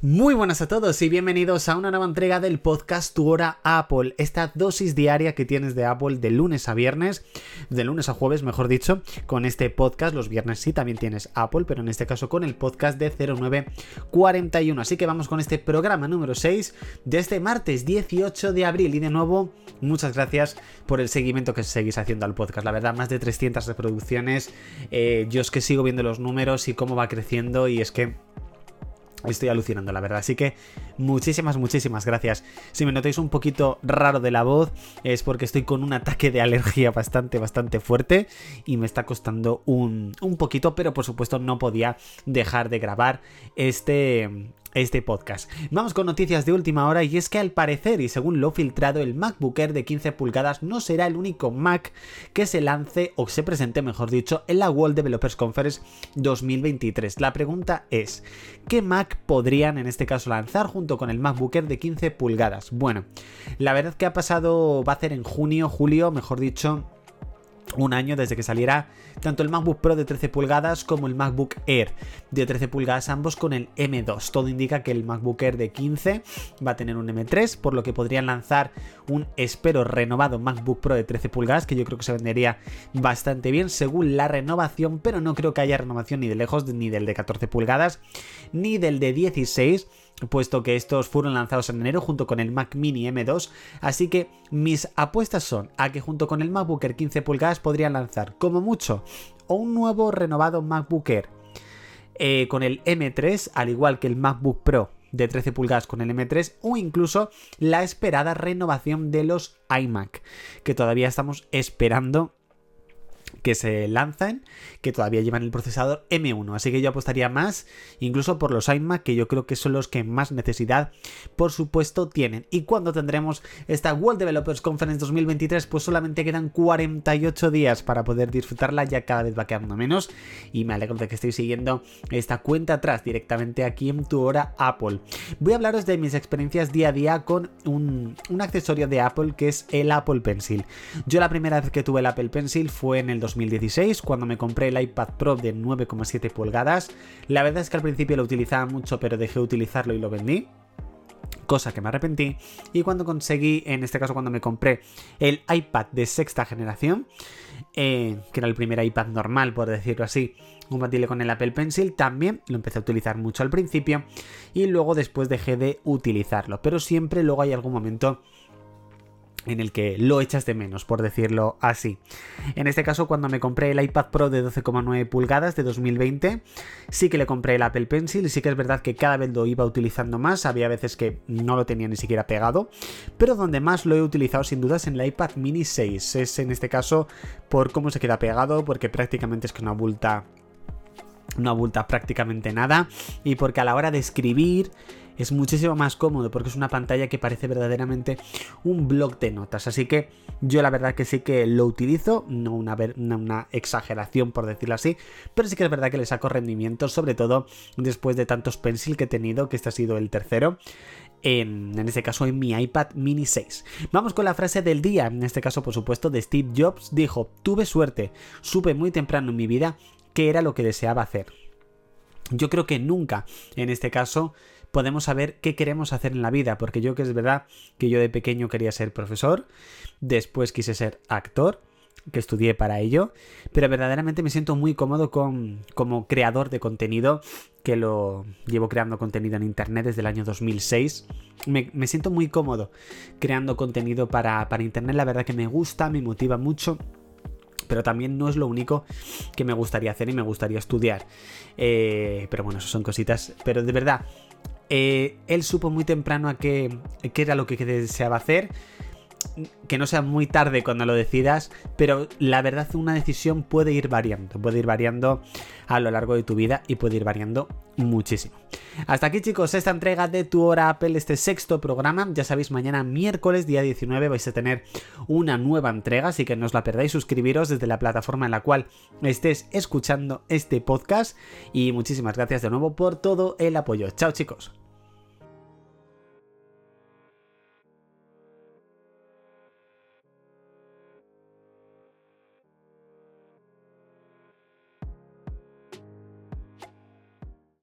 Muy buenas a todos y bienvenidos a una nueva entrega del podcast Tu Hora Apple, esta dosis diaria que tienes de Apple de lunes a viernes, de lunes a jueves mejor dicho, con este podcast, los viernes sí también tienes Apple, pero en este caso con el podcast de 0941, así que vamos con este programa número 6 de este martes 18 de abril. Y de nuevo muchas gracias por el seguimiento que seguís haciendo al podcast, la verdad más de 300 reproducciones, eh, yo es que sigo viendo los números y cómo va creciendo y es que Estoy alucinando, la verdad. Así que muchísimas, muchísimas gracias. Si me notáis un poquito raro de la voz, es porque estoy con un ataque de alergia bastante, bastante fuerte y me está costando un, un poquito, pero por supuesto no podía dejar de grabar este, este podcast. Vamos con noticias de última hora y es que al parecer y según lo filtrado el MacBook Air de 15 pulgadas no será el único Mac que se lance o se presente mejor dicho en la World Developers Conference 2023. La pregunta es, ¿qué Mac podrían en este caso lanzar junto con el MacBook Air de 15 pulgadas? Bueno, la verdad que ha pasado, va a ser en junio, julio, mejor dicho, un año desde que saliera tanto el MacBook Pro de 13 pulgadas como el MacBook Air de 13 pulgadas, ambos con el M2. Todo indica que el MacBook Air de 15 va a tener un M3, por lo que podrían lanzar un, espero, renovado MacBook Pro de 13 pulgadas, que yo creo que se vendería bastante bien según la renovación, pero no creo que haya renovación ni de lejos ni del de 14 pulgadas, ni del de 16 puesto que estos fueron lanzados en enero junto con el Mac Mini M2, así que mis apuestas son a que junto con el MacBook Air 15 pulgadas podrían lanzar como mucho o un nuevo renovado MacBook Air eh, con el M3, al igual que el MacBook Pro de 13 pulgadas con el M3 o incluso la esperada renovación de los iMac, que todavía estamos esperando que se lanzan que todavía llevan el procesador M1. Así que yo apostaría más incluso por los iMac que yo creo que son los que más necesidad por supuesto tienen. Y cuando tendremos esta World Developers Conference 2023 pues solamente quedan 48 días para poder disfrutarla. Ya cada vez va quedando menos y me alegro de que estéis siguiendo esta cuenta atrás directamente aquí en tu hora Apple. Voy a hablaros de mis experiencias día a día con un, un accesorio de Apple que es el Apple Pencil. Yo la primera vez que tuve el Apple Pencil fue en el 2016 cuando me compré el iPad Pro de 9,7 pulgadas. La verdad es que al principio lo utilizaba mucho pero dejé de utilizarlo y lo vendí cosa que me arrepentí. Y cuando conseguí, en este caso cuando me compré el iPad de sexta generación, eh, que era el primer iPad normal, por decirlo así, compatible con el Apple Pencil, también lo empecé a utilizar mucho al principio y luego después dejé de utilizarlo. Pero siempre luego hay algún momento en el que lo echas de menos, por decirlo así. En este caso, cuando me compré el iPad Pro de 12,9 pulgadas de 2020, sí que le compré el Apple Pencil. Y sí que es verdad que cada vez lo iba utilizando más, había veces que no lo tenía ni siquiera pegado, pero donde más lo he utilizado sin dudas en el iPad Mini 6, es en este caso por cómo se queda pegado, porque prácticamente es que no abulta no abulta prácticamente nada y porque a la hora de escribir es muchísimo más cómodo porque es una pantalla que parece verdaderamente un blog de notas. Así que yo la verdad que sí que lo utilizo, no una, una, exageración por decirlo así, pero sí que es verdad que le saco rendimiento, sobre todo después de tantos pencil que he tenido, que este ha sido el tercero. En, en, este caso en mi iPad mini 6. Vamos con la frase del día, en este caso por supuesto de Steve Jobs, dijo, tuve suerte, supe muy temprano en mi vida qué era lo que deseaba hacer. Yo creo que nunca, en este caso, podemos saber qué queremos hacer en la vida, porque yo que es verdad que yo de pequeño quería ser profesor, después quise ser actor, que estudié para ello, pero verdaderamente me siento muy cómodo con, como creador de contenido, que lo llevo creando contenido en Internet desde el año 2006. Me, siento muy cómodo creando contenido para, para Internet, la verdad que me gusta, me motiva mucho pero también no es lo único que me gustaría hacer y me gustaría estudiar. Eh, pero bueno, eso son cositas. Pero de verdad, eh, él supo muy temprano a qué, qué era lo que deseaba hacer que no sea muy tarde cuando lo decidas, pero la verdad una decisión puede ir variando, puede ir variando a lo largo de tu vida y puede ir variando muchísimo. Hasta aquí chicos, esta entrega de Tu Hora Apple, este sexto programa, ya sabéis, mañana miércoles, día 19, vais a tener una nueva entrega, así que no os la perdáis, suscribiros desde la plataforma en la cual estés escuchando este podcast y muchísimas gracias de nuevo por todo el apoyo. Chao chicos.